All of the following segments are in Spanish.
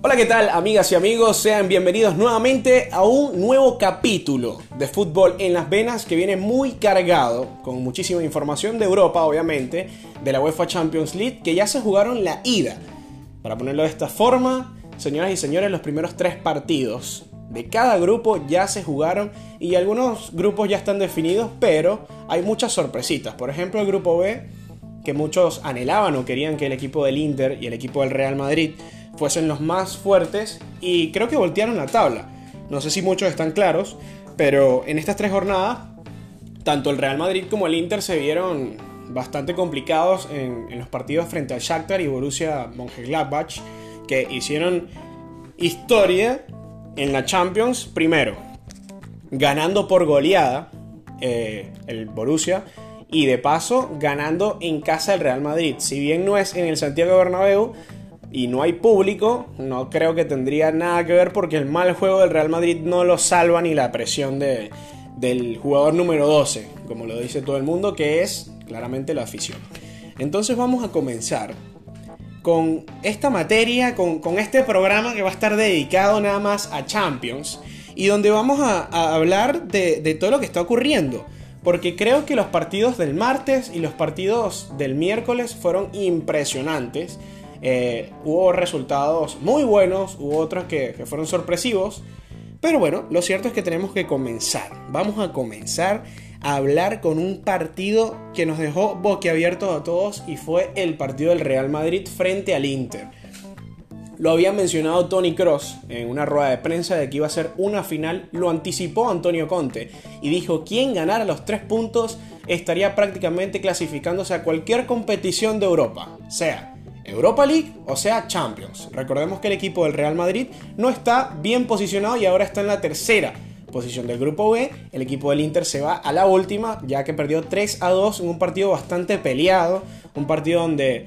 Hola, ¿qué tal amigas y amigos? Sean bienvenidos nuevamente a un nuevo capítulo de fútbol en las venas que viene muy cargado, con muchísima información de Europa, obviamente, de la UEFA Champions League, que ya se jugaron la ida. Para ponerlo de esta forma, señoras y señores, los primeros tres partidos de cada grupo ya se jugaron y algunos grupos ya están definidos, pero hay muchas sorpresitas. Por ejemplo, el grupo B, que muchos anhelaban o querían que el equipo del Inter y el equipo del Real Madrid fuesen los más fuertes y creo que voltearon la tabla. No sé si muchos están claros, pero en estas tres jornadas, tanto el Real Madrid como el Inter se vieron bastante complicados en, los partidos frente al Shakhtar y Borussia Mönchengladbach, que hicieron historia en la Champions primero, ganando por goleada eh, el Borussia y de paso ganando en casa el Real Madrid. Si bien no es en el Santiago Bernabéu, y no hay público, no creo que tendría nada que ver porque el mal juego del Real Madrid no lo salva ni la presión de, del jugador número 12, como lo dice todo el mundo, que es claramente la afición. Entonces vamos a comenzar con esta materia, con, este programa que va a estar dedicado nada más a Champions y donde vamos a, hablar de, de todo lo que está ocurriendo. Porque creo que los partidos del martes y los partidos del miércoles fueron impresionantes eh, hubo resultados muy buenos, hubo otros que, fueron sorpresivos. Pero bueno, lo cierto es que tenemos que comenzar. Vamos a comenzar a hablar con un partido que nos dejó boquiabiertos a todos y fue el partido del Real Madrid frente al Inter. Lo había mencionado Tony Cross en una rueda de prensa de que iba a ser una final, lo anticipó Antonio Conte y dijo quien ganara los tres puntos estaría prácticamente clasificándose a cualquier competición de Europa, sea Europa League o sea Champions. Recordemos que el equipo del Real Madrid no está bien posicionado y ahora está en la tercera posición del grupo B. El equipo del Inter se va a la última ya que perdió 3 a 2 en un partido bastante peleado, un partido donde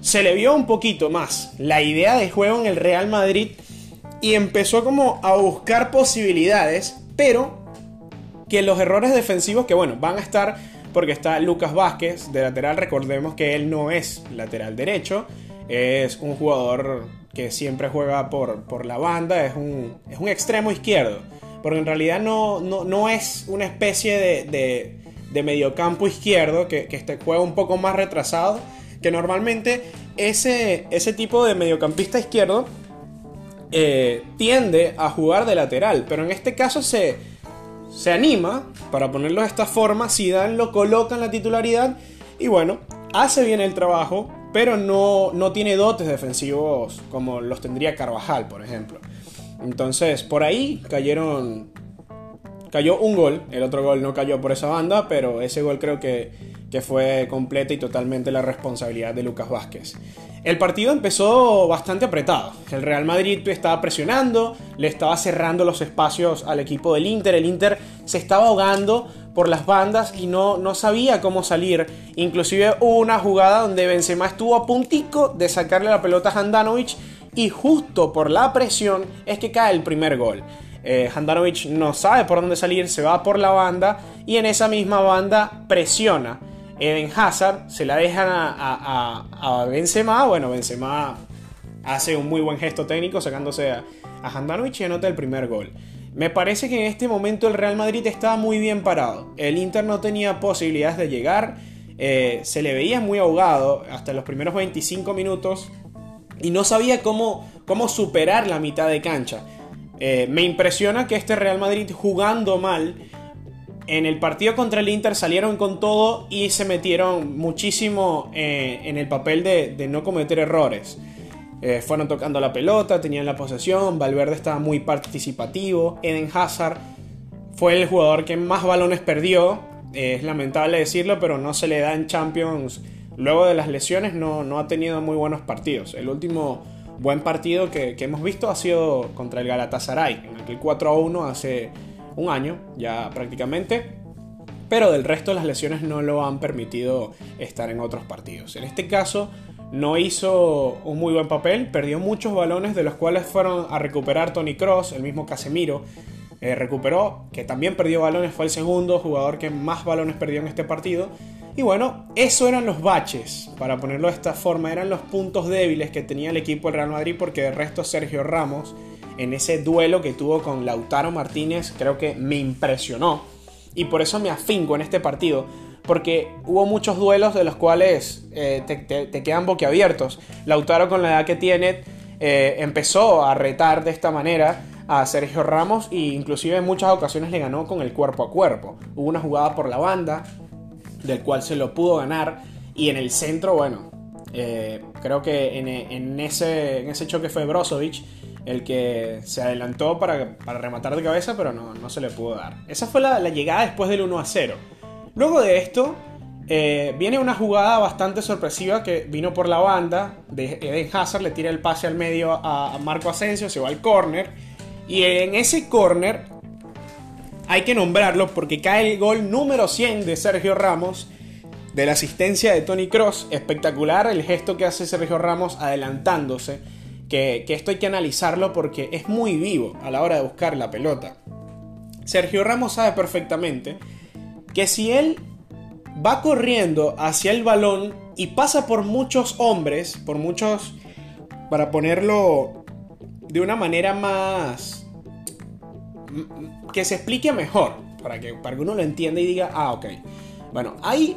se le vio un poquito más la idea de juego en el Real Madrid y empezó como a buscar posibilidades, pero que los errores defensivos que bueno, van a estar porque está Lucas Vázquez de lateral, recordemos que él no es lateral derecho, es un jugador que siempre juega por, por la banda, es un, es un extremo izquierdo, porque en realidad no, no, es una especie de, de, mediocampo izquierdo que, que este juega un poco más retrasado, que normalmente. Ese, ese tipo de mediocampista izquierdo eh, tiende a jugar de lateral, pero en este caso se, se anima, para ponerlo de esta forma, Zidane lo coloca en la titularidad y bueno, hace bien el trabajo, pero no, no tiene dotes defensivos como los tendría Carvajal, por ejemplo. Entonces, por ahí cayeron cayó un gol, el otro gol no cayó por esa banda, pero ese gol creo que, que, fue completa y totalmente la responsabilidad de Lucas Vázquez. El partido empezó bastante apretado. El Real Madrid estaba presionando, le estaba cerrando los espacios al equipo del Inter. El Inter se estaba ahogando por las bandas y no, no sabía cómo salir. Inclusive hubo una jugada donde Benzema estuvo a puntico de sacarle la pelota a Handanovic y justo por la presión es que cae el primer gol. Eh, Handanovic no sabe por dónde salir, se va por la banda y en esa misma banda presiona Eden Hazard, se la dejan a, Benzema, bueno, Benzema hace un muy buen gesto técnico sacándose a, a y anota el primer gol. Me parece que en este momento el Real Madrid estaba muy bien parado. El Inter no tenía posibilidades de llegar. Eh, se le veía muy ahogado hasta los primeros 25 minutos. Y no sabía cómo, cómo superar la mitad de cancha. Eh, me impresiona que este Real Madrid jugando mal en el partido contra el Inter salieron con todo y se metieron muchísimo eh, en el papel de, no cometer errores. Eh, fueron tocando la pelota, tenían la posesión, Valverde estaba muy participativo, Eden Hazard fue el jugador que más balones perdió, eh, es lamentable decirlo, pero no se le da en Champions. Luego de las lesiones no, ha tenido muy buenos partidos. El último buen partido que, que hemos visto ha sido contra el Galatasaray, en aquel 4 a 1 hace un año ya prácticamente. Pero del resto las lesiones no lo han permitido estar en otros partidos. En este caso no hizo un muy buen papel, perdió muchos balones de los cuales fueron a recuperar Tony Cross, el mismo Casemiro. Eh, recuperó, que también perdió balones, fue el segundo jugador que más balones perdió en este partido. Y bueno, eso eran los baches, para ponerlo de esta forma, eran los puntos débiles que tenía el equipo del Real Madrid porque de resto Sergio Ramos en ese duelo que tuvo con Lautaro Martínez creo que me impresionó y por eso me afinco en este partido porque hubo muchos duelos de los cuales eh, te, quedan boquiabiertos. Lautaro con la edad que tiene eh, empezó a retar de esta manera a Sergio Ramos e inclusive en muchas ocasiones le ganó con el cuerpo a cuerpo. Hubo una jugada por la banda del cual se lo pudo ganar y en el centro, bueno, eh, creo que en, ese, en ese choque fue Brozovic el que se adelantó para, rematar de cabeza, pero no, se le pudo dar. Esa fue la, llegada después del 1 a 0. Luego de esto, eh, viene una jugada bastante sorpresiva que vino por la banda de Eden Hazard, le tira el pase al medio a, Marco Asensio, se va al córner. Y en ese córner hay que nombrarlo porque cae el gol número 100 de Sergio Ramos de la asistencia de Tony Cross. Espectacular el gesto que hace Sergio Ramos adelantándose que, esto hay que analizarlo porque es muy vivo a la hora de buscar la pelota. Sergio Ramos sabe perfectamente que si él va corriendo hacia el balón y pasa por muchos hombres, por muchos, para ponerlo de una manera más... que se explique mejor, para que, para que uno lo entienda y diga, ah, ok. Bueno, hay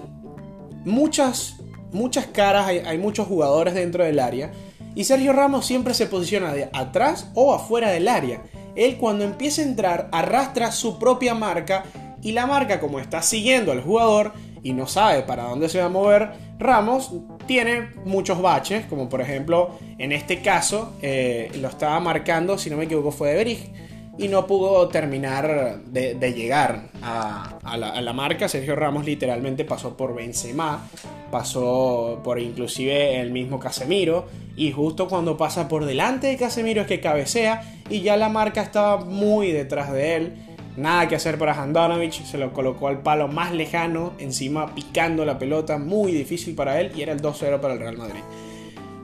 muchas, muchas caras, hay, hay muchos jugadores dentro del área y Sergio Ramos siempre se posiciona de atrás o afuera del área. Él cuando empieza a entrar arrastra su propia marca y la marca como está siguiendo al jugador y no sabe para dónde se va a mover, Ramos tiene muchos baches, como por ejemplo en este caso eh, lo estaba marcando, si no me equivoco fue de Berich y no pudo terminar de, llegar a, la, marca. Sergio Ramos literalmente pasó por Benzema, pasó por inclusive el mismo Casemiro y justo cuando pasa por delante de Casemiro es que cabecea y ya la marca estaba muy detrás de él. Nada que hacer para Handanovic, se lo colocó al palo más lejano, encima picando la pelota, muy difícil para él y era el 2-0 para el Real Madrid.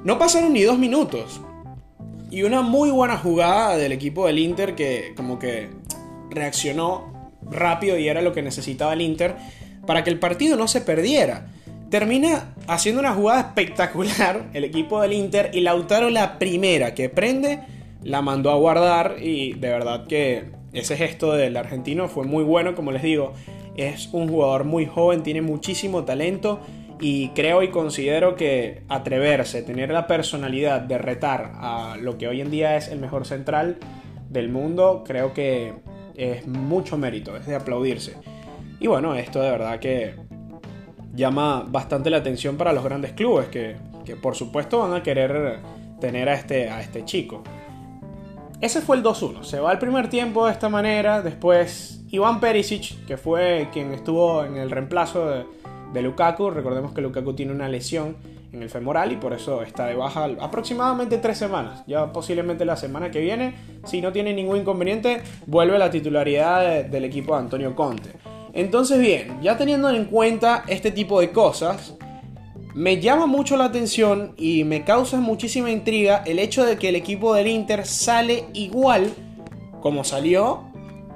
No pasaron ni dos minutos y una muy buena jugada del equipo del Inter que como que reaccionó rápido y era lo que necesitaba el Inter para que el partido no se perdiera. Termina haciendo una jugada espectacular el equipo del Inter y Lautaro la primera que prende la mandó a guardar y de verdad que ese gesto del argentino fue muy bueno, como les digo, es un jugador muy joven, tiene muchísimo talento y creo y considero que atreverse, tener la personalidad de retar a lo que hoy en día es el mejor central del mundo, creo que es mucho mérito, es de aplaudirse. Y bueno, esto de verdad que llama bastante la atención para los grandes clubes que, por supuesto van a querer tener a este, a este chico. Ese fue el 2-1. Se va el primer tiempo de esta manera. Después Iván Perisic, que fue quien estuvo en el reemplazo de, de Lukaku. Recordemos que Lukaku tiene una lesión en el femoral y por eso está de baja aproximadamente tres semanas. Ya posiblemente la semana que viene, si no tiene ningún inconveniente, vuelve a la titularidad del equipo de Antonio Conte. Entonces bien, ya teniendo en cuenta este tipo de cosas, me llama mucho la atención y me causa muchísima intriga el hecho de que el equipo del Inter sale igual como salió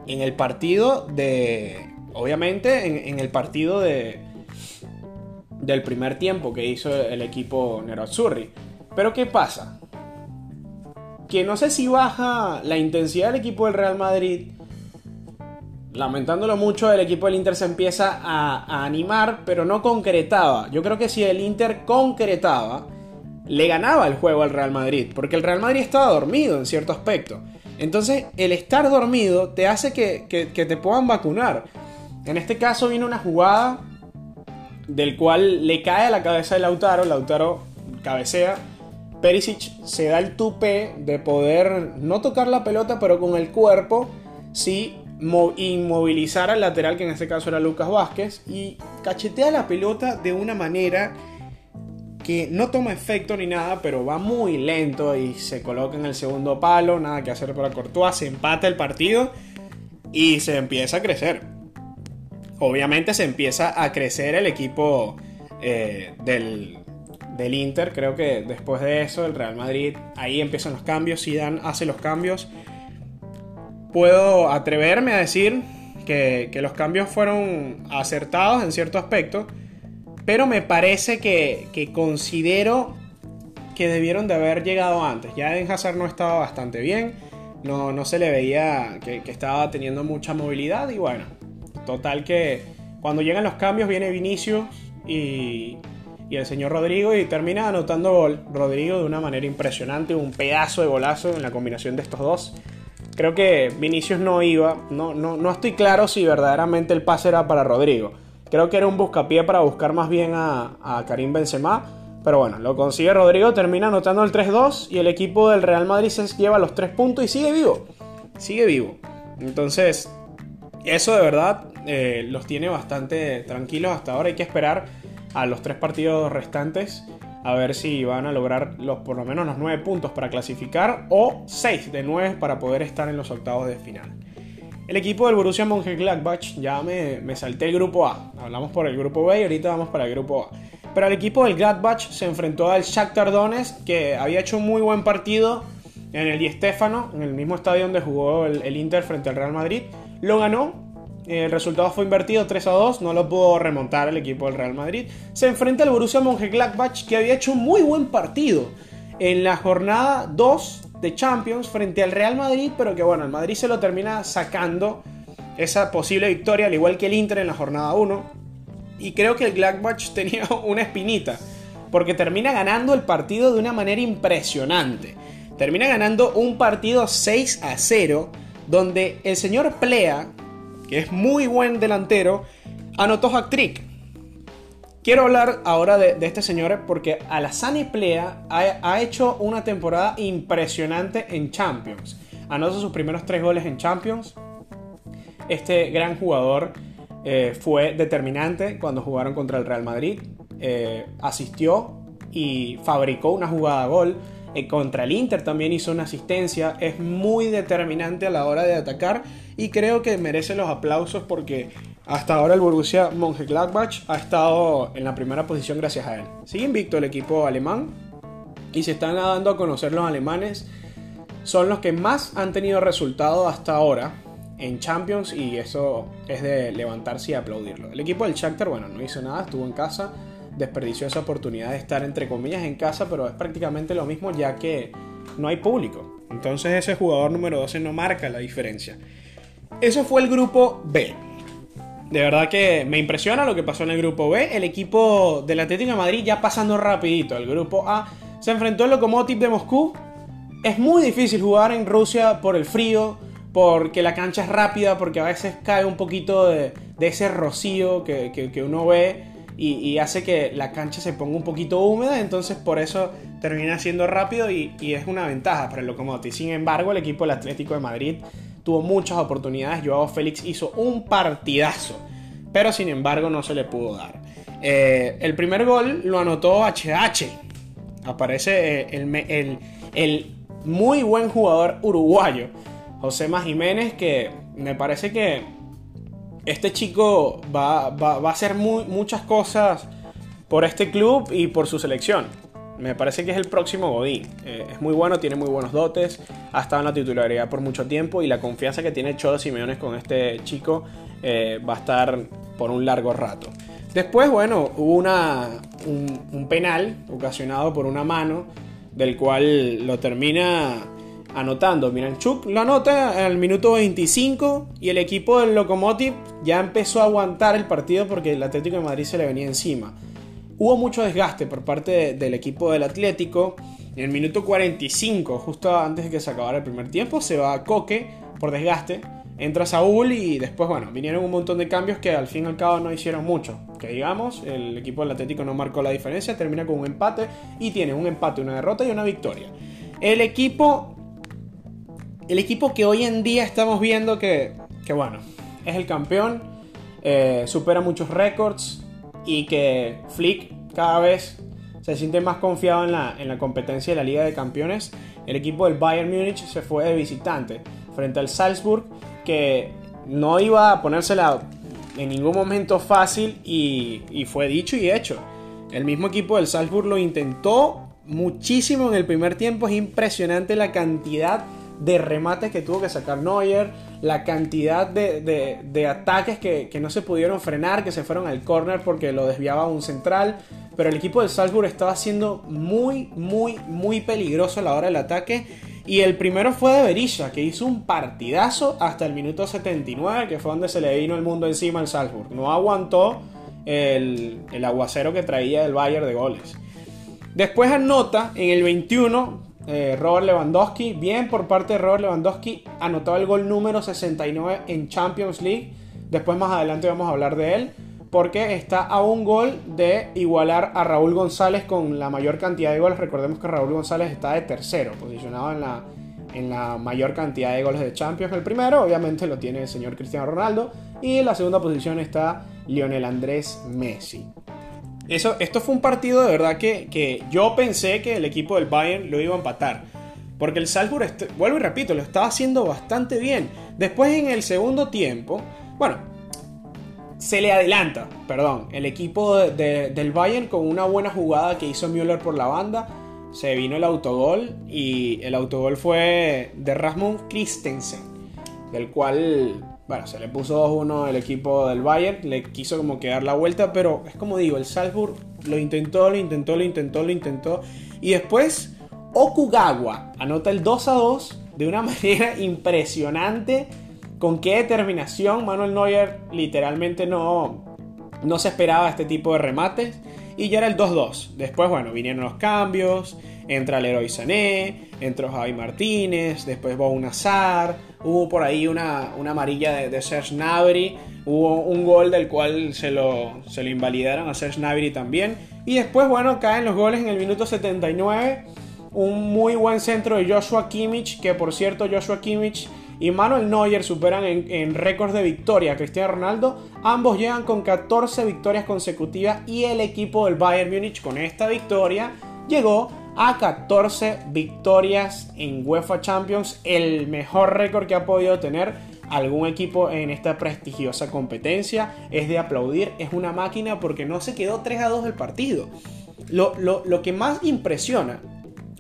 en el partido de... Obviamente en el partido de, del primer tiempo que hizo el equipo Nerazzurri. Pero ¿qué pasa? Que no sé si baja la intensidad del equipo del Real Madrid. Lamentándolo mucho, el equipo del Inter se empieza a, animar, pero no concretaba. Yo creo que si el Inter concretaba, le ganaba el juego al Real Madrid, porque el Real Madrid estaba dormido en cierto aspecto. Entonces, el estar dormido te hace que, que te puedan vacunar. En este caso viene una jugada del cual le cae a la cabeza de Lautaro, Lautaro cabecea, Perisic se da el tupe de poder no tocar la pelota, pero con el cuerpo sí inmovilizar al lateral, que en este caso era Lucas Vázquez, y cachetea la pelota de una manera que no toma efecto ni nada, pero va muy lento y se coloca en el segundo palo, nada que hacer para Courtois, se empata el partido y se empieza a crecer obviamente se empieza a crecer el equipo eh, del, Inter. Creo que después de eso, el Real Madrid, ahí empiezan los cambios. Zidane hace los cambios. Puedo atreverme a decir que, los cambios fueron acertados en cierto aspecto. pero me parece que, considero que debieron de haber llegado antes. Ya Eden Hazard no estaba bastante bien, no, no se le veía que, estaba teniendo mucha movilidad y bueno, total que cuando llegan los cambios viene Vinicius y, el señor Rodrigo y termina anotando gol. Rodrigo de una manera impresionante, un pedazo de golazo en la combinación de estos dos. Creo que Vinicius no iba, no, no, no estoy claro si verdaderamente el pase era para Rodrigo. Creo que era un buscapié para buscar más bien a, Karim Benzema. Pero bueno, lo consigue Rodrigo, termina anotando el 3-2 y el equipo del Real Madrid se lleva los 3 puntos y sigue vivo. Sigue vivo. Entonces, eso de verdad eh, los tiene bastante tranquilos hasta ahora. Hay que esperar a los tres partidos restantes a ver si van a lograr los, por lo menos los 9 puntos para clasificar o 6 de 9 para poder estar en los octavos de final. El equipo del Borussia Mönchengladbach, ya me, salté el grupo A. Hablamos por el grupo B y ahorita vamos para el grupo A. Pero el equipo del Gladbach se enfrentó al Shakhtar Donetsk, que había hecho un muy buen partido en el Di Stéfano, en el mismo estadio donde jugó el Inter frente al Real Madrid. Lo ganó el resultado fue invertido 3 a 2, no lo pudo remontar el equipo del Real Madrid. Se enfrenta al Borussia Mönchengladbach que había hecho un muy buen partido en la jornada 2 de Champions frente al Real Madrid, pero que bueno, el Madrid se lo termina sacando esa posible victoria, al igual que el Inter en la jornada 1. Y creo que el Gladbach tenía una espinita, porque termina ganando el partido de una manera impresionante. Termina ganando un partido 6 a 0, donde el señor Plea, que es muy buen delantero, anotó hat-trick. Quiero hablar ahora de, este señor porque Alassane Plea ha, ha, hecho una temporada impresionante en Champions. Anotó sus primeros tres goles en Champions. Este gran jugador eh, fue determinante cuando jugaron contra el Real Madrid. Eh, asistió y fabricó una jugada a gol. Eh, contra el Inter también hizo una asistencia. Es muy determinante a la hora de atacar y creo que merece los aplausos porque hasta ahora el Borussia Mönchengladbach ha estado en la primera posición gracias a él. Sigue invicto el equipo alemán y se están dando a conocer los alemanes. Son los que más han tenido resultado hasta ahora en Champions y eso es de levantarse y aplaudirlo. El equipo del Shakhtar, bueno, no hizo nada, estuvo en casa, desperdició esa oportunidad de estar entre comillas en casa, pero es prácticamente lo mismo ya que no hay público. Entonces ese jugador número 12 no marca la diferencia. Eso fue el grupo B. De verdad que me impresiona lo que pasó en el grupo B. El equipo del Atlético de Madrid ya pasando rapidito. El grupo A se enfrentó al Lokomotiv de Moscú. Es muy difícil jugar en Rusia por el frío, porque la cancha es rápida, porque a veces cae un poquito de, ese rocío que, uno ve y, hace que la cancha se ponga un poquito húmeda, entonces por eso termina siendo rápido y, es una ventaja para el Lokomotiv. Sin embargo, el equipo del Atlético de Madrid tuvo muchas oportunidades, Joao Félix hizo un partidazo, pero sin embargo no se le pudo dar. Eh, el primer gol lo anotó HH, aparece eh, el, el muy buen jugador uruguayo José Jiménez, que me parece que este chico va, a hacer muchas cosas por este club y por su selección. Me parece que es el próximo Godín. Eh, es muy bueno, tiene muy buenos dotes, ha estado en la titularidad por mucho tiempo y la confianza que tiene Cholo Simeones con este chico eh, va a estar por un largo rato. Después, bueno, hubo una, un, un penal ocasionado por una mano, del cual lo termina anotando. Miranchuk lo anota al minuto 25 y el equipo del Lokomotiv ya empezó a aguantar el partido porque el Atlético de Madrid se le venía encima. Hubo mucho desgaste por parte del equipo del Atlético. En el minuto 45, justo antes de que se acabara el primer tiempo, se va a Coque por desgaste. Entra Saúl y después, bueno, vinieron un montón de cambios que al fin y al cabo no hicieron mucho. Que digamos, el equipo del Atlético no marcó la diferencia, termina con un empate y tiene un empate, una derrota y una victoria. El equipo el equipo que hoy en día estamos viendo que, bueno, es el campeón, eh, supera muchos récords y que Flick cada vez se siente más confiado en la, en la competencia de la Liga de Campeones. El equipo del Bayern Múnich se fue de visitante frente al Salzburg, que no iba a ponérsela en ningún momento fácil y, y fue dicho y hecho. El mismo equipo del Salzburg lo intentó muchísimo en el primer tiempo. Es impresionante la cantidad de remates que tuvo que sacar Neuer, la cantidad de, ataques que, que, no se pudieron frenar, que se fueron al corner porque lo desviaba un central. Pero el equipo de Salzburg estaba siendo muy, muy, muy peligroso a la hora del ataque. Y el primero fue de Berisha, que hizo un partidazo hasta el minuto 79, que fue donde se le vino el mundo encima al Salzburg. No aguantó el, aguacero que traía el Bayern de goles. Después anota en el 21 eh, Robert Lewandowski. Bien por parte de Robert Lewandowski. Anotó el gol número 69 en Champions League. Después más adelante vamos a hablar de él porque está a un gol de igualar a Raúl González con la mayor cantidad de goles. Recordemos que Raúl González está de tercero, posicionado en la, en la mayor cantidad de goles de Champions. El primero, obviamente, lo tiene el señor Cristiano Ronaldo. Y en la segunda posición está Lionel Andrés Messi. Eso, esto fue un partido de verdad que, que yo pensé que el equipo del Bayern lo iba a empatar. Porque el Salzburg, vuelvo y repito, lo estaba haciendo bastante bien. Después en el segundo tiempo, bueno, se le adelanta, perdón, el equipo del Bayern con una buena jugada que hizo Müller por la banda. Se vino el autogol y el autogol fue de Rasmus Christensen, del cual, bueno, se le puso 2-1 el equipo del Bayern, le quiso como que dar la vuelta, pero es como digo, el Salzburg lo intentó, lo intentó, lo intentó, lo intentó. Y después Okugawa anota el 2-2 de una manera impresionante con qué determinación Manuel Neuer literalmente no, no se esperaba este tipo de remates. Y ya era el 2-2. Después, bueno, vinieron los cambios. Entra Leroy Sané, entró Javi Martínez, después un Nazar. Hubo por ahí una, una amarilla de, Serge Gnabry. Hubo un gol del cual se lo, se lo invalidaron a Serge Gnabry también. Y después, bueno, caen los goles en el minuto 79. Un muy buen centro de Joshua Kimmich, que por cierto, Joshua Kimmich y Manuel Neuer superan en, récords de victoria a Cristiano Ronaldo. Ambos llegan con 14 victorias consecutivas y el equipo del Bayern Múnich con esta victoria llegó a 14 victorias en UEFA Champions, el mejor récord que ha podido tener algún equipo en esta prestigiosa competencia. Es de aplaudir, es una máquina porque no se quedó 3 a 2 el partido. Lo, lo que más impresiona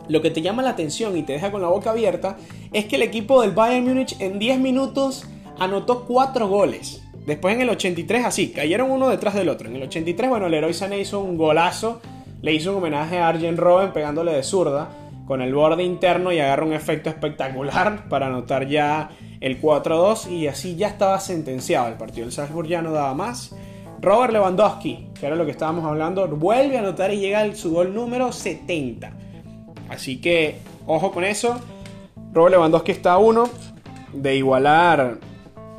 lo que te llama la atención y te deja con la boca abierta es que el equipo del Bayern Múnich en 10 minutos anotó 4 goles. Después en el 83 así, cayeron uno detrás del otro. En el 83, bueno, Leroy Sané hizo un golazo, le hizo un homenaje a Arjen Robben pegándole de zurda con el borde interno y agarra un efecto espectacular para anotar ya el 4-2 y así ya estaba sentenciado el partido. El Salzburg ya no daba más. Robert Lewandowski, que era lo que estábamos hablando, vuelve a anotar y llega su gol número 70. Así que, ojo con eso. Robert Lewandowski está a uno de igualar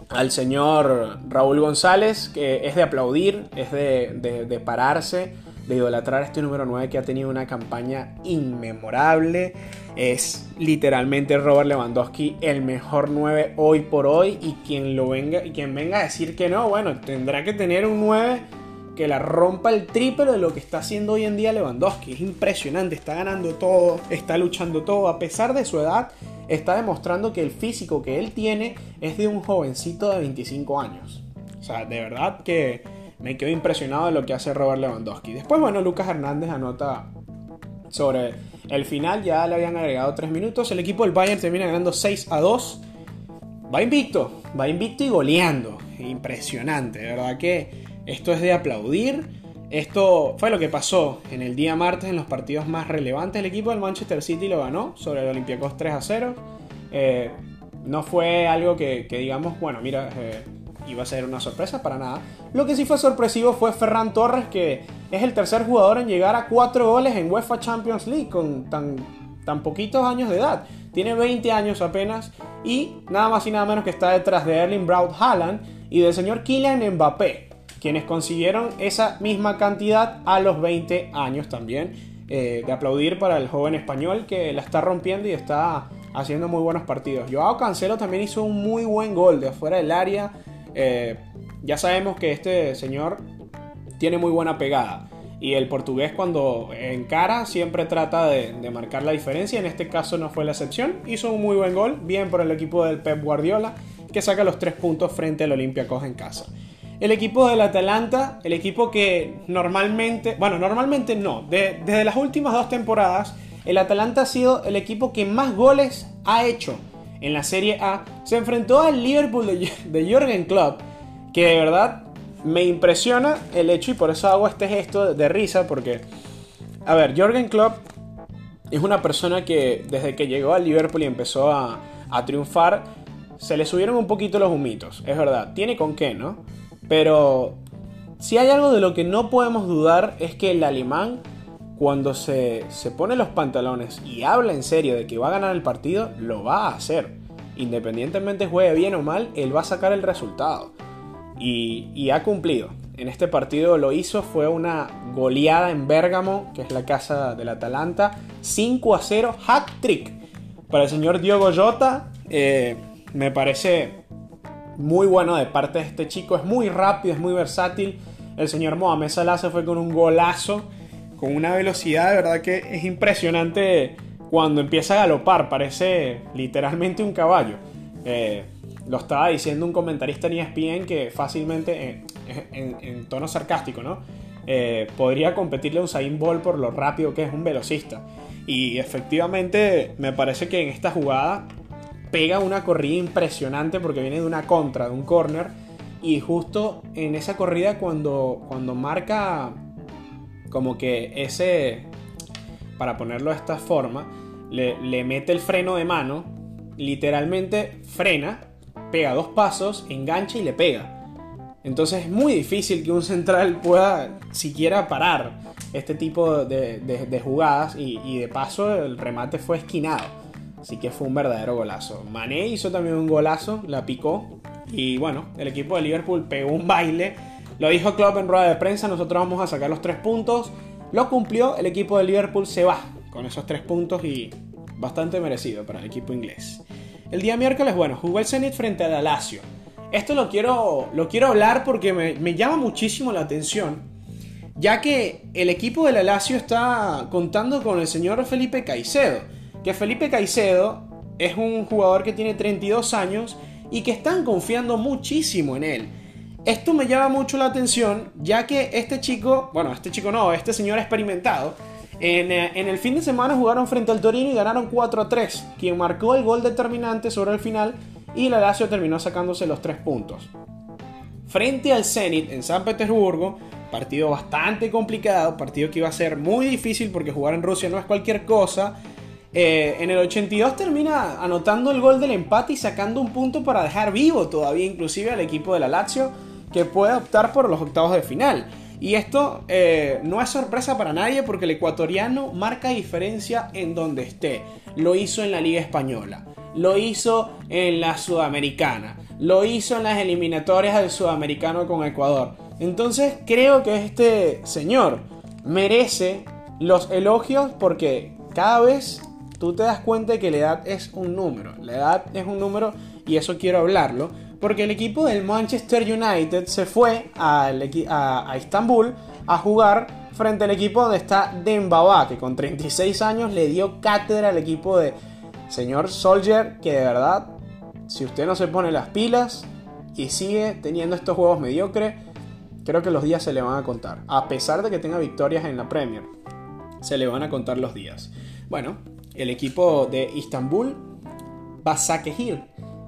al señor Raúl González, que es de aplaudir, es de, pararse, de idolatrar a este número 9 que ha tenido una campaña inmemorable. Es literalmente Robert Lewandowski el mejor 9 hoy por hoy y quien lo venga y quien venga a decir que no, bueno, tendrá que tener un 9 que la rompa el triple de lo que está haciendo hoy en día Lewandowski. Es impresionante, está ganando todo, está luchando todo. A pesar de su edad, está demostrando que el físico que él tiene es de un jovencito de 25 años. O sea, de verdad que me quedo impresionado de lo que hace Robert Lewandowski. Después, bueno, Lucas Hernández anota sobre el final, ya le habían agregado 3 minutos. El equipo del Bayern termina ganando 6 a 2. Va invicto, va invicto y goleando. Impresionante, de verdad que esto es de aplaudir. Esto fue lo que pasó en el día martes en los partidos más relevantes. El equipo del Manchester City lo ganó sobre el Olympiacos 3 a 0. Eh, no fue algo que, digamos, bueno, mira, eh, iba a ser una sorpresa para nada. Lo que sí fue sorpresivo fue Ferran Torres, que es el tercer jugador en llegar a 4 goles en UEFA Champions League con tan, tan poquitos años de edad. Tiene 20 años apenas y nada más y nada menos que está detrás de Erling Braut Haaland y del señor Kylian Mbappé quienes consiguieron esa misma cantidad a los 20 años también. Eh, de aplaudir para el joven español que la está rompiendo y está haciendo muy buenos partidos. Joao Cancelo también hizo un muy buen gol de afuera del área. Eh, ya sabemos que este señor tiene muy buena pegada. Y el portugués cuando encara siempre trata de, marcar la diferencia. En este caso no fue la excepción. Hizo un muy buen gol. Bien por el equipo del Pep Guardiola. Que saca los tres puntos frente al Olympiacos en casa. El equipo del Atalanta, el equipo que normalmente, bueno, normalmente no, desde las últimas dos temporadas, el Atalanta ha sido el equipo que más goles ha hecho en la Serie A, se enfrentó al Liverpool de, Jürgen Klopp, que de verdad me impresiona el hecho y por eso hago este gesto de risa, porque, a ver, Jürgen Klopp es una persona que desde que llegó al Liverpool y empezó a, a triunfar, se le subieron un poquito los humitos, es verdad, tiene con qué, ¿no? Pero si hay algo de lo que no podemos dudar es que el alemán, cuando se, se pone los pantalones y habla en serio de que va a ganar el partido, lo va a hacer. Independientemente juegue bien o mal, él va a sacar el resultado. Y, y ha cumplido. En este partido lo hizo, fue una goleada en Bérgamo, que es la casa del Atalanta, 5 a 0, hat trick para el señor Diogo Jota. Eh, me parece muy bueno de parte de este chico, es muy rápido, es muy versátil. El señor Mohamed Salah se fue con un golazo, con una velocidad de verdad que es impresionante cuando empieza a galopar, parece literalmente un caballo. Eh, lo estaba diciendo un comentarista en ESPN que fácilmente, en, tono sarcástico, ¿no? Eh, podría competirle a Usain Bolt por lo rápido que es un velocista. Y efectivamente me parece que en esta jugada pega una corrida impresionante porque viene de una contra, de un corner. Y justo en esa corrida cuando, cuando marca como que ese, para ponerlo de esta forma, le, le mete el freno de mano, literalmente frena, pega dos pasos, engancha y le pega. Entonces es muy difícil que un central pueda siquiera parar este tipo de, jugadas y, y, de paso el remate fue esquinado. Así que fue un verdadero golazo. Mané hizo también un golazo, la picó. Y bueno, el equipo de Liverpool pegó un baile. Lo dijo Klopp en rueda de prensa, nosotros vamos a sacar los tres puntos. Lo cumplió, el equipo de Liverpool se va con esos tres puntos y bastante merecido para el equipo inglés. El día miércoles, bueno, jugó el Zenit frente al Lazio. Esto lo quiero, lo quiero hablar porque me, llama muchísimo la atención, ya que el equipo del Lazio está contando con el señor Felipe Caicedo que Felipe Caicedo es un jugador que tiene 32 años y que están confiando muchísimo en él. Esto me llama mucho la atención, ya que este chico, bueno, este chico no, este señor experimentado, en, eh, en, el fin de semana jugaron frente al Torino y ganaron 4 a 3, quien marcó el gol determinante sobre el final y la Lazio terminó sacándose los 3 puntos. Frente al Zenit en San Petersburgo, partido bastante complicado, partido que iba a ser muy difícil porque jugar en Rusia no es cualquier cosa, eh, en el 82 termina anotando el gol del empate y sacando un punto para dejar vivo todavía inclusive al equipo de la Lazio que puede optar por los octavos de final. Y esto eh, no es sorpresa para nadie porque el ecuatoriano marca diferencia en donde esté. Lo hizo en la Liga Española, lo hizo en la Sudamericana, lo hizo en las eliminatorias del Sudamericano con Ecuador. Entonces creo que este señor merece los elogios porque cada vez tú te das cuenta de que la edad es un número. La edad es un número y eso quiero hablarlo. Porque el equipo del Manchester United se fue a, a Estambul a jugar frente al equipo donde está Dembaba, que con 36 años le dio cátedra al equipo de señor Soldier, que de verdad, si usted no se pone las pilas y sigue teniendo estos juegos mediocres, creo que los días se le van a contar. A pesar de que tenga victorias en la Premier, se le van a contar los días. Bueno, el equipo de Istanbul, Basakehir,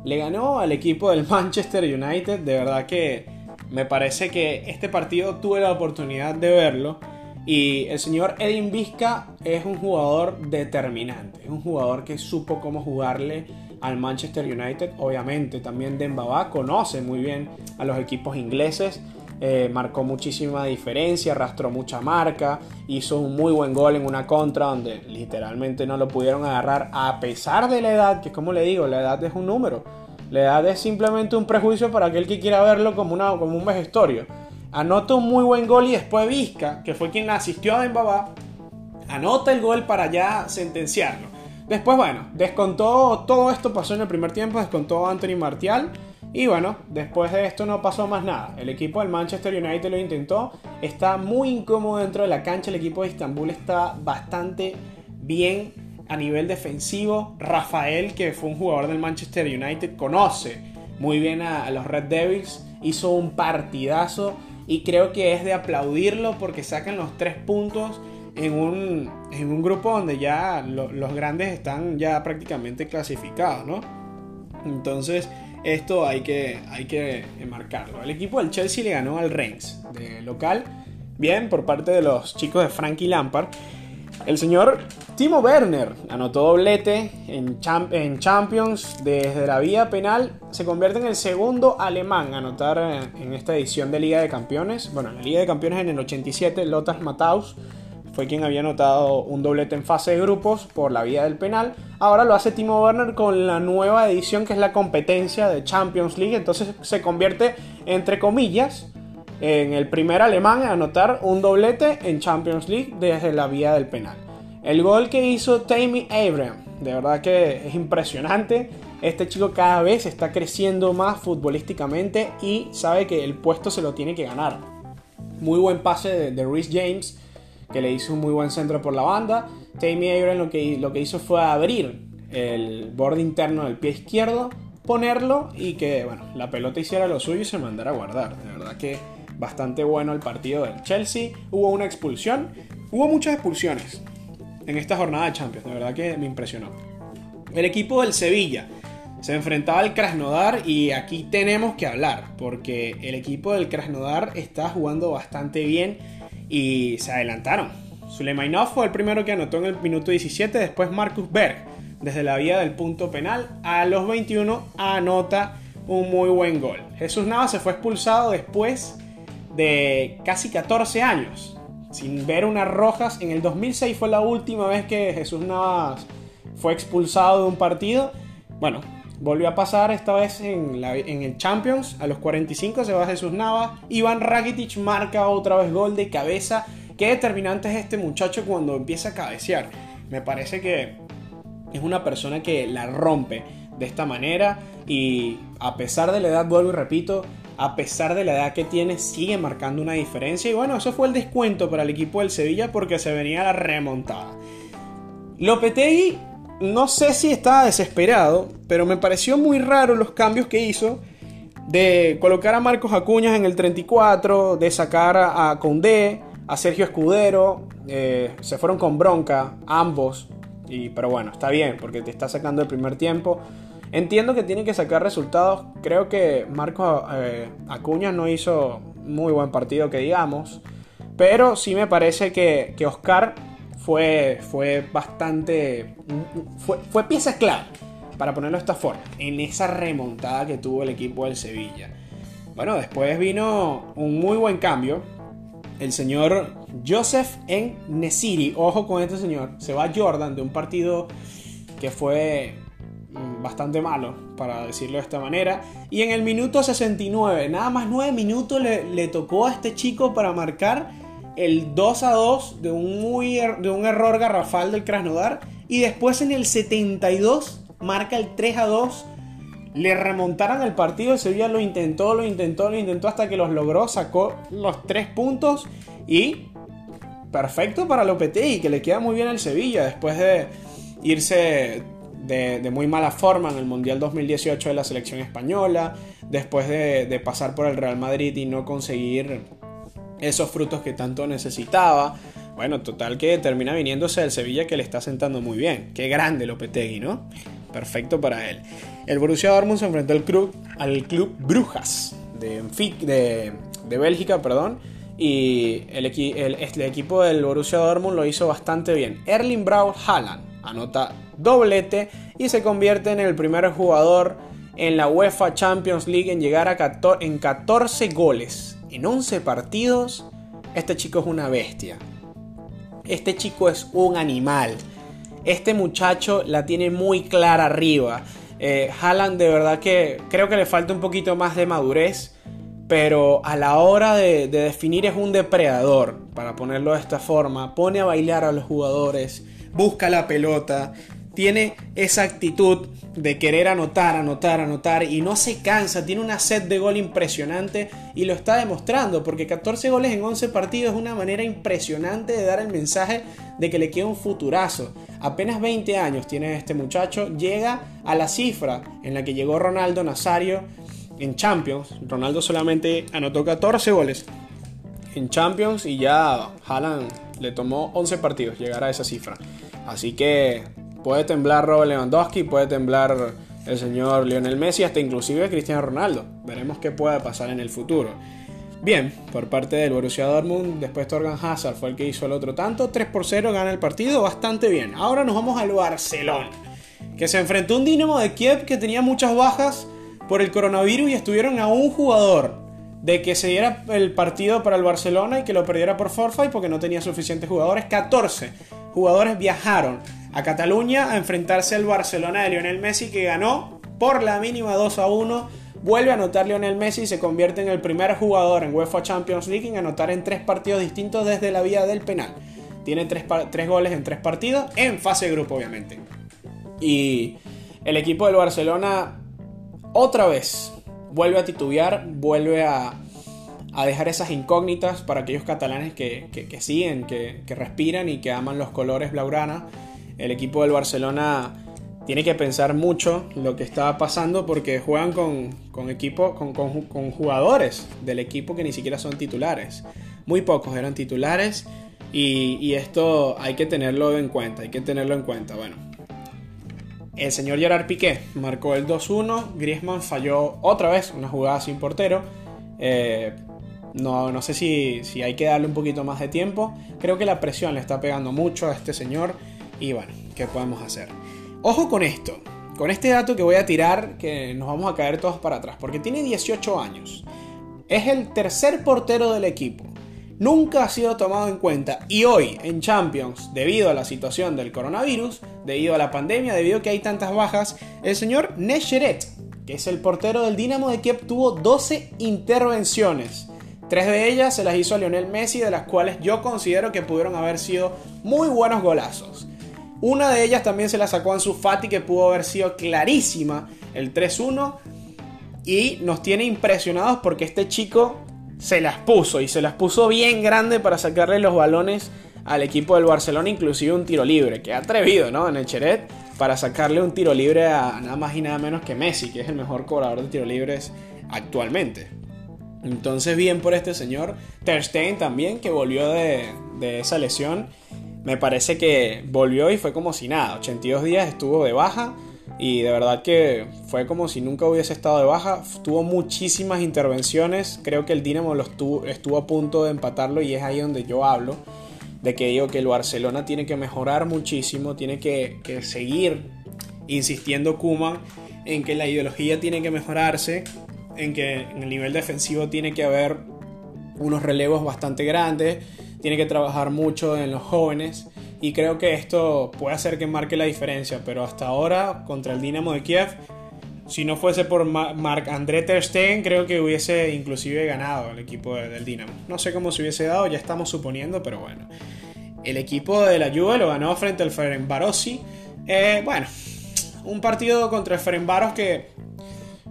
le ganó al equipo del Manchester United. De verdad que me parece que este partido tuve la oportunidad de verlo. Y el señor Edin Vizca es un jugador determinante. Es un jugador que supo cómo jugarle al Manchester United. Obviamente también Dembaba conoce muy bien a los equipos ingleses. Eh, marcó muchísima diferencia, arrastró mucha marca, hizo un muy buen gol en una contra donde literalmente no lo pudieron agarrar a pesar de la edad, que como le digo, la edad es un número. La edad es simplemente un prejuicio para aquel que quiera verlo como, una, como un vejestorio. Anota un muy buen gol y después Vizca, que fue quien asistió a Dembaba, anota el gol para ya sentenciarlo. Después, bueno, descontó, todo esto pasó en el primer tiempo, descontó Anthony Martial y bueno, después de esto no pasó más nada. El equipo del Manchester United lo intentó, está muy incómodo dentro de la cancha, el equipo de Estambul está bastante bien a nivel defensivo. Rafael, que fue un jugador del Manchester United, conoce muy bien a, los Red Devils, hizo un partidazo y creo que es de aplaudirlo porque sacan los tres puntos en un, grupo donde ya los grandes están ya prácticamente clasificados, ¿no? Entonces, esto hay que, hay que marcarlo. El equipo del Chelsea le ganó al Reims de local. Bien, por parte de los chicos de Frankie Lampard. El señor Timo Werner anotó doblete en, en, Champions desde la vía penal. Se convierte en el segundo alemán a anotar en, en esta edición de Liga de Campeones. Bueno, en la Liga de Campeones en el 87, Lothar Matthaus fue quien había anotado un doblete en fase de grupos por la vía del penal. Ahora lo hace Timo Werner con la nueva edición que es la competencia de Champions League. Entonces se convierte, entre comillas, en el primer alemán en anotar un doblete en Champions League desde la vía del penal. El gol que hizo Tammy Abraham, de verdad que es impresionante. Este chico cada vez está creciendo más futbolísticamente y sabe que el puesto se lo tiene que ganar. Muy buen pase de, de Rhys James que le hizo un muy buen centro por la banda. Tammy Abraham lo que, lo que hizo fue abrir el borde interno del pie izquierdo, ponerlo y que bueno, la pelota hiciera lo suyo y se mandara a guardar. De verdad que bastante bueno el partido del Chelsea. Hubo una expulsión, hubo muchas expulsiones en esta jornada de Champions, de verdad que me impresionó. El equipo del Sevilla se enfrentaba al Krasnodar y aquí tenemos que hablar porque el equipo del Krasnodar está jugando bastante bien y se adelantaron. Suleimanov fue el primero que anotó en el minuto 17, después Marcus Berg, desde la vía del punto penal, a los 21 anota un muy buen gol. Jesús Navas se fue expulsado después de casi 14 años, sin ver unas rojas. En el 2006 fue la última vez que Jesús Navas fue expulsado de un partido. Bueno, volvió a pasar esta vez en, el Champions. A los 45 se va Jesús Navas. Iván Rakitic marca otra vez gol de cabeza. Qué determinante es este muchacho cuando empieza a cabecear. Me parece que es una persona que la rompe de esta manera. Y a pesar de la edad, vuelvo y repito, a pesar de la edad que tiene, sigue marcando una diferencia. Y bueno, eso fue el descuento para el equipo del Sevilla porque se venía la remontada. Lopetegui no sé si estaba desesperado, pero me pareció muy raro los cambios que hizo de colocar a Marcos Acuñas en el 34, de sacar a Condé, a Sergio Escudero, eh, se fueron con bronca ambos, y, pero bueno, está bien, porque te está sacando el primer tiempo. Entiendo que tiene que sacar resultados, creo que Marcos eh, Acuñas no hizo muy buen partido que digamos, pero sí me parece que, que Oscar fue, fue bastante. Fue, fue pieza clave, para ponerlo de esta forma, en esa remontada que tuvo el equipo del Sevilla. Bueno, después vino un muy buen cambio. El señor Joseph en Nesiri, ojo con este señor, se va Jordan de un partido que fue mm, bastante malo, para decirlo de esta manera. Y en el minuto 69, nada más 9 minutos le, le tocó a este chico para marcar el 2 a 2 de un, muy, er, de un error garrafal del Krasnodar. Y después en el 72 marca el 3 a 2. Le remontaron el partido. El Sevilla lo intentó, lo intentó, lo intentó hasta que los logró. Sacó los 3 puntos. Y perfecto para Lopetegui, que le queda muy bien al Sevilla después de irse de, muy mala forma en el Mundial 2018 de la selección española, después de, de, pasar por el Real Madrid y no conseguir esos frutos que tanto necesitaba. Bueno, total que termina viniéndose del Sevilla que le está sentando muy bien. Qué grande Lopetegui, ¿no? Perfecto para él. El Borussia Dortmund se enfrentó al club, al club Brujas de, de, de Bélgica, perdón. Y el, el, el, equipo del Borussia Dortmund lo hizo bastante bien. Erling Braut Haaland anota doblete y se convierte en el primer jugador en la UEFA Champions League en llegar a 14, en 14 goles en 11 partidos, este chico es una bestia. Este chico es un animal. Este muchacho la tiene muy clara arriba. Eh, Haaland de verdad que creo que le falta un poquito más de madurez. Pero a la hora de, de definir es un depredador, para ponerlo de esta forma. Pone a bailar a los jugadores, busca la pelota, tiene esa actitud de querer anotar, anotar, anotar y no se cansa, tiene una sed de gol impresionante y lo está demostrando porque 14 goles en 11 partidos es una manera impresionante de dar el mensaje de que le queda un futurazo. Apenas 20 años tiene este muchacho, llega a la cifra en la que llegó Ronaldo Nazario en Champions. Ronaldo solamente anotó 14 goles en Champions y ya Haaland le tomó 11 partidos llegar a esa cifra. Así que puede temblar Robert Lewandowski, puede temblar el señor Lionel Messi, hasta inclusive Cristiano Ronaldo. Veremos qué puede pasar en el futuro. Bien, por parte del Borussia Dortmund, después Torgan Hazard fue el que hizo el otro tanto, 3 por 0 gana el partido, bastante bien. Ahora nos vamos al Barcelona, que se enfrentó a un Dinamo de Kiev que tenía muchas bajas por el coronavirus y estuvieron a un jugador de que se diera el partido para el Barcelona y que lo perdiera por forfait porque no tenía suficientes jugadores. 14 jugadores viajaron a Cataluña a enfrentarse al Barcelona de Lionel Messi que ganó por la mínima 2 a 1. Vuelve a anotar Lionel Messi y se convierte en el primer jugador en UEFA Champions League en anotar en tres partidos distintos desde la vía del penal. Tiene tres, tres goles en tres partidos, en fase de grupo obviamente. Y el equipo del Barcelona otra vez vuelve a titubear, vuelve a, dejar esas incógnitas para aquellos catalanes que, siguen, que, respiran y que aman los colores blaugrana. El equipo del Barcelona tiene que pensar mucho lo que está pasando porque juegan con, con con, jugadores del equipo que ni siquiera son titulares. Muy pocos eran titulares y, y esto hay que tenerlo en cuenta, hay que tenerlo en cuenta. Bueno, el señor Gerard Piqué marcó el 2-1. Griezmann falló otra vez una jugada sin portero. Eh, no, no, sé si, si, hay que darle un poquito más de tiempo. Creo que la presión le está pegando mucho a este señor. Y bueno, ¿qué podemos hacer? Ojo con esto. Con este dato que voy a tirar, que nos vamos a caer todos para atrás. Porque tiene 18 años. Es el tercer portero del equipo nunca ha sido tomado en cuenta y hoy en Champions, debido a la situación del coronavirus, debido a la pandemia, debido a que hay tantas bajas, el señor Nesheret, que es el portero del Dinamo de Kiev, tuvo 12 intervenciones. Tres de ellas se las hizo a Lionel Messi, de las cuales yo considero que pudieron haber sido muy buenos golazos. Una de ellas también se la sacó Ansu Fati, que pudo haber sido clarísima, el 3-1. Y nos tiene impresionados porque este chico se las puso y se las puso bien grande para sacarle los balones al equipo del Barcelona, inclusive un tiro libre, que atrevido, ¿no? En el Cheret, para sacarle un tiro libre a nada más y nada menos que Messi, que es el mejor cobrador de tiro libres actualmente. Entonces, bien por este señor. Ter Stegen también, que volvió de, de esa lesión. Me parece que volvió y fue como si nada. 82 días estuvo de baja y de verdad que fue como si nunca hubiese estado de baja. Tuvo muchísimas intervenciones. Creo que el Dinamo estuvo, estuvo a punto de empatarlo y es ahí donde yo hablo. De que digo que el Barcelona tiene que mejorar muchísimo. Tiene que, seguir insistiendo Kuma en que la ideología tiene que mejorarse. En que en el nivel defensivo tiene que haber unos relevos bastante grandes. Tiene que trabajar mucho en los jóvenes y creo que esto puede hacer que marque la diferencia, pero hasta ahora contra el Dinamo de Kiev, si no fuese por Marc André Ter Stegen, creo que hubiese inclusive ganado el equipo del Dinamo. No sé cómo se hubiese dado, ya estamos suponiendo, pero bueno. El equipo de la Juve lo ganó frente al Ferencvárosi. Eh, bueno, un partido contra el Ferencváros que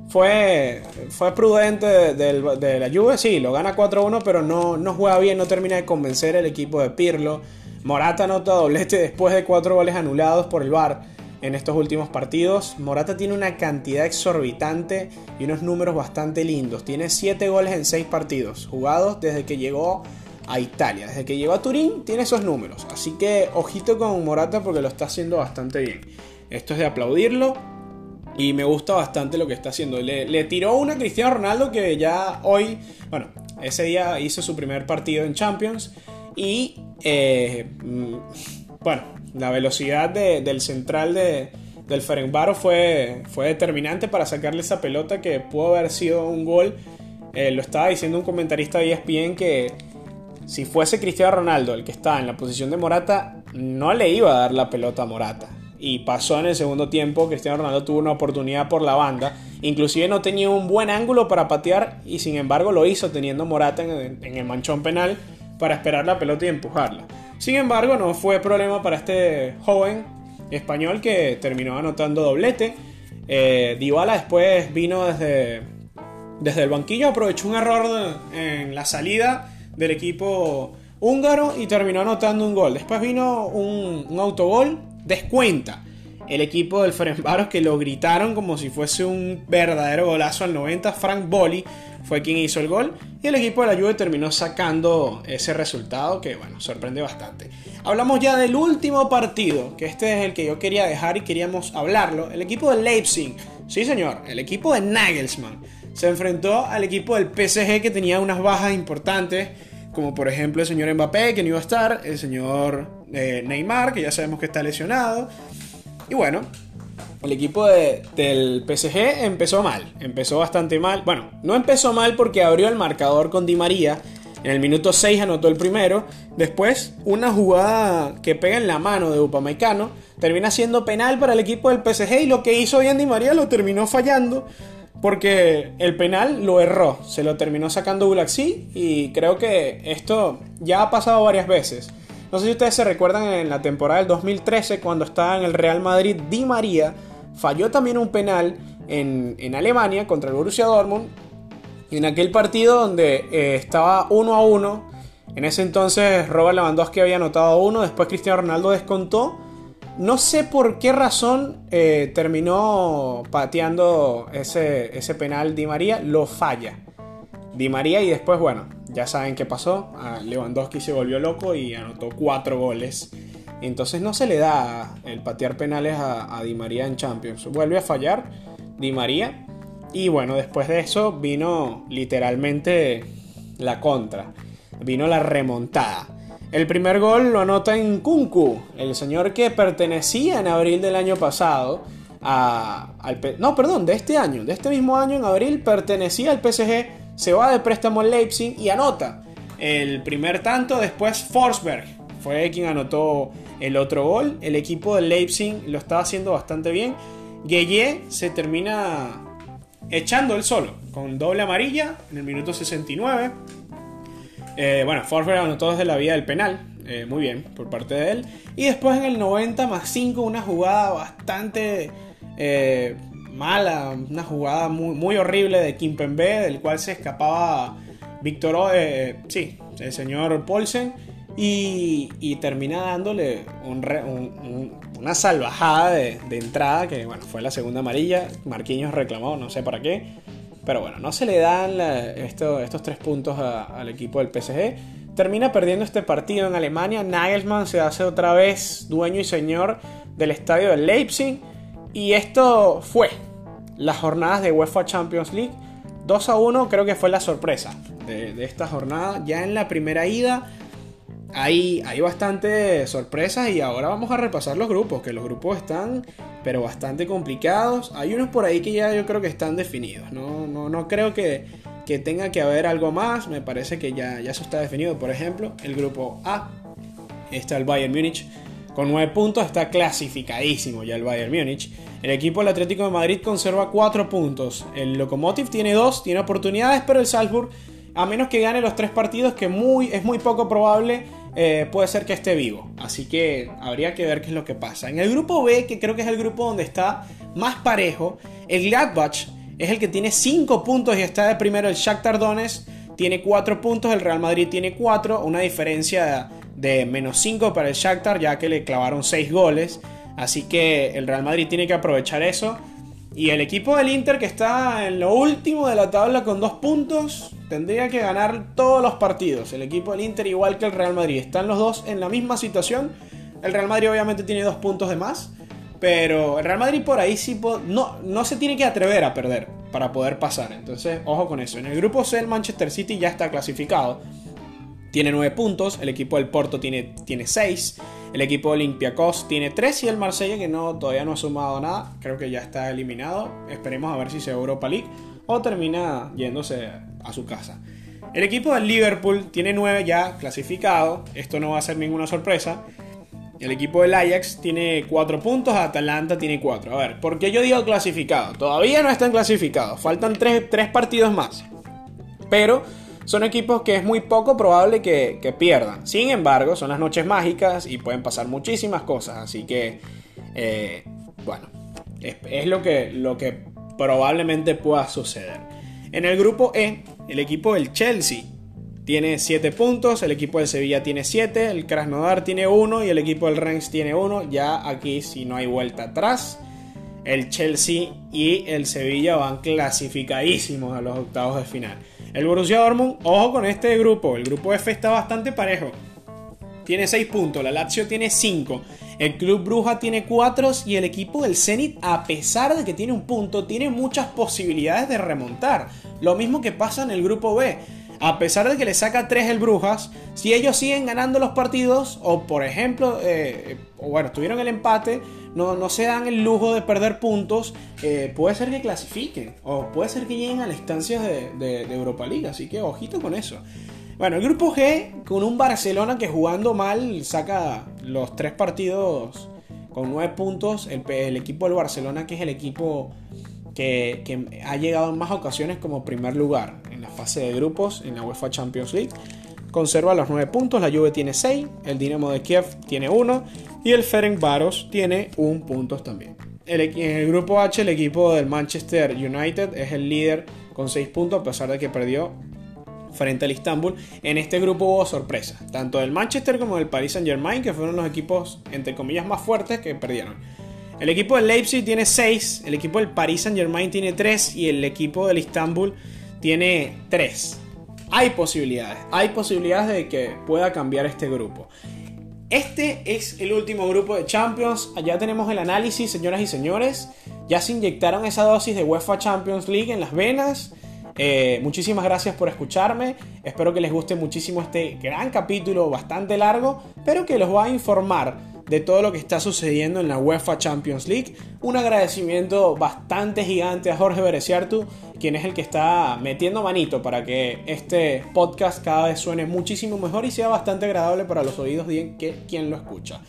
fue, fue prudente de, la Juve, sí, lo gana 4-1, pero no, no juega bien, no termina de convencer el equipo de Pirlo. Morata anota doblete después de cuatro goles anulados por el VAR en estos últimos partidos. Morata tiene una cantidad exorbitante y unos números bastante lindos. Tiene 7 goles en 6 partidos jugados desde que llegó a Italia. Desde que llegó a Turín tiene esos números. Así que ojito con Morata porque lo está haciendo bastante bien. Esto es de aplaudirlo. Y me gusta bastante lo que está haciendo. Le, le tiró una a Cristiano Ronaldo que ya hoy, bueno, ese día hizo su primer partido en Champions. Y eh, mm, bueno, la velocidad del central de, del Ferencváros fue, fue determinante para sacarle esa pelota que pudo haber sido un gol. Eh, lo estaba diciendo un comentarista de ESPN que si fuese Cristiano Ronaldo el que está en la posición de Morata, no le iba a dar la pelota a Morata. Y pasó en el segundo tiempo, Cristiano Ronaldo tuvo una oportunidad por la banda, inclusive no tenía un buen ángulo para patear y sin embargo lo hizo teniendo Morata en el manchón penal para esperar la pelota y empujarla. Sin embargo, no fue problema para este joven español que terminó anotando doblete. Eh, después vino desde, desde el banquillo, aprovechó un error en la salida del equipo húngaro y terminó anotando un gol. Después vino un autogol, descuenta el equipo del Ferencváros que lo gritaron como si fuese un verdadero golazo al 90. Frank Bolli fue quien hizo el gol y el equipo de la Juve terminó sacando ese resultado que bueno, sorprende bastante. Hablamos ya del último partido, que este es el que yo quería dejar y queríamos hablarlo. El equipo de Leipzig, sí señor, el equipo de Nagelsmann se enfrentó al equipo del PSG que tenía unas bajas importantes como por ejemplo el señor Mbappé, que no iba a estar, el señor eh, Neymar, que ya sabemos que está lesionado. Y bueno, el equipo del PSG empezó mal, empezó bastante mal. Bueno, no empezó mal porque abrió el marcador con Di María. En el minuto 6 anotó el primero. Después, una jugada que pega en la mano de Upamecano termina siendo penal para el equipo del PSG y lo que hizo bien Di María lo terminó fallando porque el penal lo erró, se lo terminó sacando Gulaxi y creo que esto ya ha pasado varias veces. No sé si ustedes se recuerdan en la temporada del 2013 cuando estaba en el Real Madrid, Di María falló también un penal en, Alemania contra el Borussia Dortmund. En aquel partido donde eh, estaba 1 a 1, en ese entonces Robert Lewandowski había anotado uno, después Cristiano Ronaldo descontó no sé por qué razón eh, terminó pateando ese, ese penal Di María, lo falla. Di María y después, bueno, ya saben qué pasó. Lewandowski se volvió loco y anotó cuatro goles. Entonces no se le da el patear penales a, a Di María en Champions. Vuelve a fallar Di María. Y bueno, después de eso vino literalmente la contra. Vino la remontada. El primer gol lo anota en Kunku, el señor que pertenecía en abril del año pasado a, al... No, perdón, de este año, de este mismo año en abril pertenecía al PSG, se va de préstamo al Leipzig y anota el primer tanto, después Forsberg fue quien anotó el otro gol, el equipo del Leipzig lo estaba haciendo bastante bien, Gueye se termina echando el solo, con doble amarilla en el minuto 69. Eh, bueno, Forsberg anotó desde la vía del penal. Eh, muy bien, por parte de él. Y después en el 90 más 5, una jugada bastante eh, mala, una jugada muy, muy horrible de Kimpembe, del cual se escapaba Víctor, sí, el señor Polsen. Y, termina dándole una salvajada de, de, entrada, que bueno, fue la segunda amarilla. Marquinhos reclamó, no sé para qué. Pero bueno, no se le dan estos tres puntos al equipo del PSG. Termina perdiendo este partido en Alemania. Nagelsmann se hace otra vez dueño y señor del estadio de Leipzig. Y esto fue las jornadas de UEFA Champions League. 2 a 1 creo que fue la sorpresa de, esta jornada. Ya en la primera ida hay, hay bastante sorpresas y ahora vamos a repasar los grupos, que los grupos están pero bastante complicados. Hay unos por ahí que ya yo creo que están definidos. No, no, no creo que, que tenga que haber algo más. Me parece que ya, ya eso está definido. Por ejemplo, el grupo A está el Bayern Múnich. Con 9 puntos está clasificadísimo ya el Bayern Múnich. El equipo del Atlético de Madrid conserva 4 puntos. El Lokomotiv tiene 2, tiene oportunidades, pero el Salzburg, a menos que gane los 3 partidos, que es muy poco probable, eh, puede ser que esté vivo. Así que habría que ver qué es lo que pasa. En el grupo B, que creo que es el grupo donde está más parejo, el Gladbach es el que tiene 5 puntos y está de primero. El Shakhtar Donetsk tiene 4 puntos, el Real Madrid tiene 4, una diferencia de menos 5 para el Shakhtar ya que le clavaron 6 goles. Así que el Real Madrid tiene que aprovechar eso. Y el equipo del Inter que está en lo último de la tabla con dos puntos, tendría que ganar todos los partidos. El equipo del Inter igual que el Real Madrid. Están los dos en la misma situación. El Real Madrid obviamente tiene dos puntos de más. Pero el Real Madrid por ahí sí no, no se tiene que atrever a perder para poder pasar. Entonces, ojo con eso. En el grupo C el Manchester City ya está clasificado tiene 9 puntos, el equipo del Porto tiene, tiene 6, el equipo de Olympiacos tiene 3 y el Marsella que no, todavía no ha sumado nada, creo que ya está eliminado, esperemos a ver si se Europa League o termina yéndose a su casa. El equipo del Liverpool tiene 9 ya clasificado, esto no va a ser ninguna sorpresa. El equipo del Ajax tiene 4 puntos, Atalanta tiene 4. A ver, ¿por qué yo digo clasificado? Todavía no están clasificados, faltan 3, 3 partidos más. Pero son equipos que es muy poco probable que, pierdan. Sin embargo, son las noches mágicas y pueden pasar muchísimas cosas. Así que, eh, bueno, es, lo, que, lo que probablemente pueda suceder. En el grupo E, el equipo del Chelsea tiene 7 puntos, el equipo del Sevilla tiene 7, el Krasnodar tiene 1 y el equipo del Rennes tiene 1. Ya aquí si no hay vuelta atrás, el Chelsea y el Sevilla van clasificadísimos a los octavos de final. El Borussia Dortmund, ojo con este grupo, el grupo F está bastante parejo. Tiene 6 puntos, la Lazio tiene 5, el Club Bruja tiene 4 y el equipo del Zenit, a pesar de que tiene un punto, tiene muchas posibilidades de remontar. Lo mismo que pasa en el grupo B a pesar de que le saca 3 el Brujas, si ellos siguen ganando los partidos, o por ejemplo, eh, bueno, tuvieron el empate, no, no, se dan el lujo de perder puntos, eh, puede ser que clasifiquen, o puede ser que lleguen a las instancias de, Europa League, así que ojito con eso. Bueno, el grupo G, con un Barcelona que jugando mal saca los 3 partidos con 9 puntos, el, el equipo del Barcelona que es el equipo que, ha llegado en más ocasiones como primer lugar en la fase de grupos en la UEFA Champions League. Conserva los 9 puntos, la Juve tiene 6, el Dinamo de Kiev tiene 1 y el Ferencváros tiene 1 punto también. En el grupo H el equipo del Manchester United es el líder con 6 puntos a pesar de que perdió frente al Istanbul. En este grupo hubo sorpresa, tanto del Manchester como del Paris Saint Germain, que fueron los equipos entre comillas más fuertes que perdieron. El equipo del Leipzig tiene 6, el equipo del Paris Saint Germain tiene 3 y el equipo del Istanbul tiene 3. Hay posibilidades, hay posibilidades de que pueda cambiar este grupo. Este es el último grupo de Champions. Allá tenemos el análisis, señoras y señores. Ya se inyectaron esa dosis de UEFA Champions League en las venas. Eh, muchísimas gracias por escucharme. Espero que les guste muchísimo este gran capítulo, bastante largo, pero que los va a informar de todo lo que está sucediendo en la UEFA Champions League. Un agradecimiento bastante gigante a Jorge Bereciartu, quien es el que está metiendo manito para que este podcast cada vez suene muchísimo mejor y sea bastante agradable para los oídos de quien lo escucha.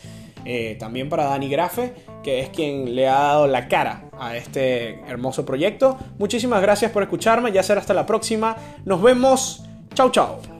Eh, también para Dani Grafe, que es quien le ha dado la cara a este hermoso proyecto. Muchísimas gracias por escucharme, ya será hasta la próxima. Nos vemos. Chau, chau.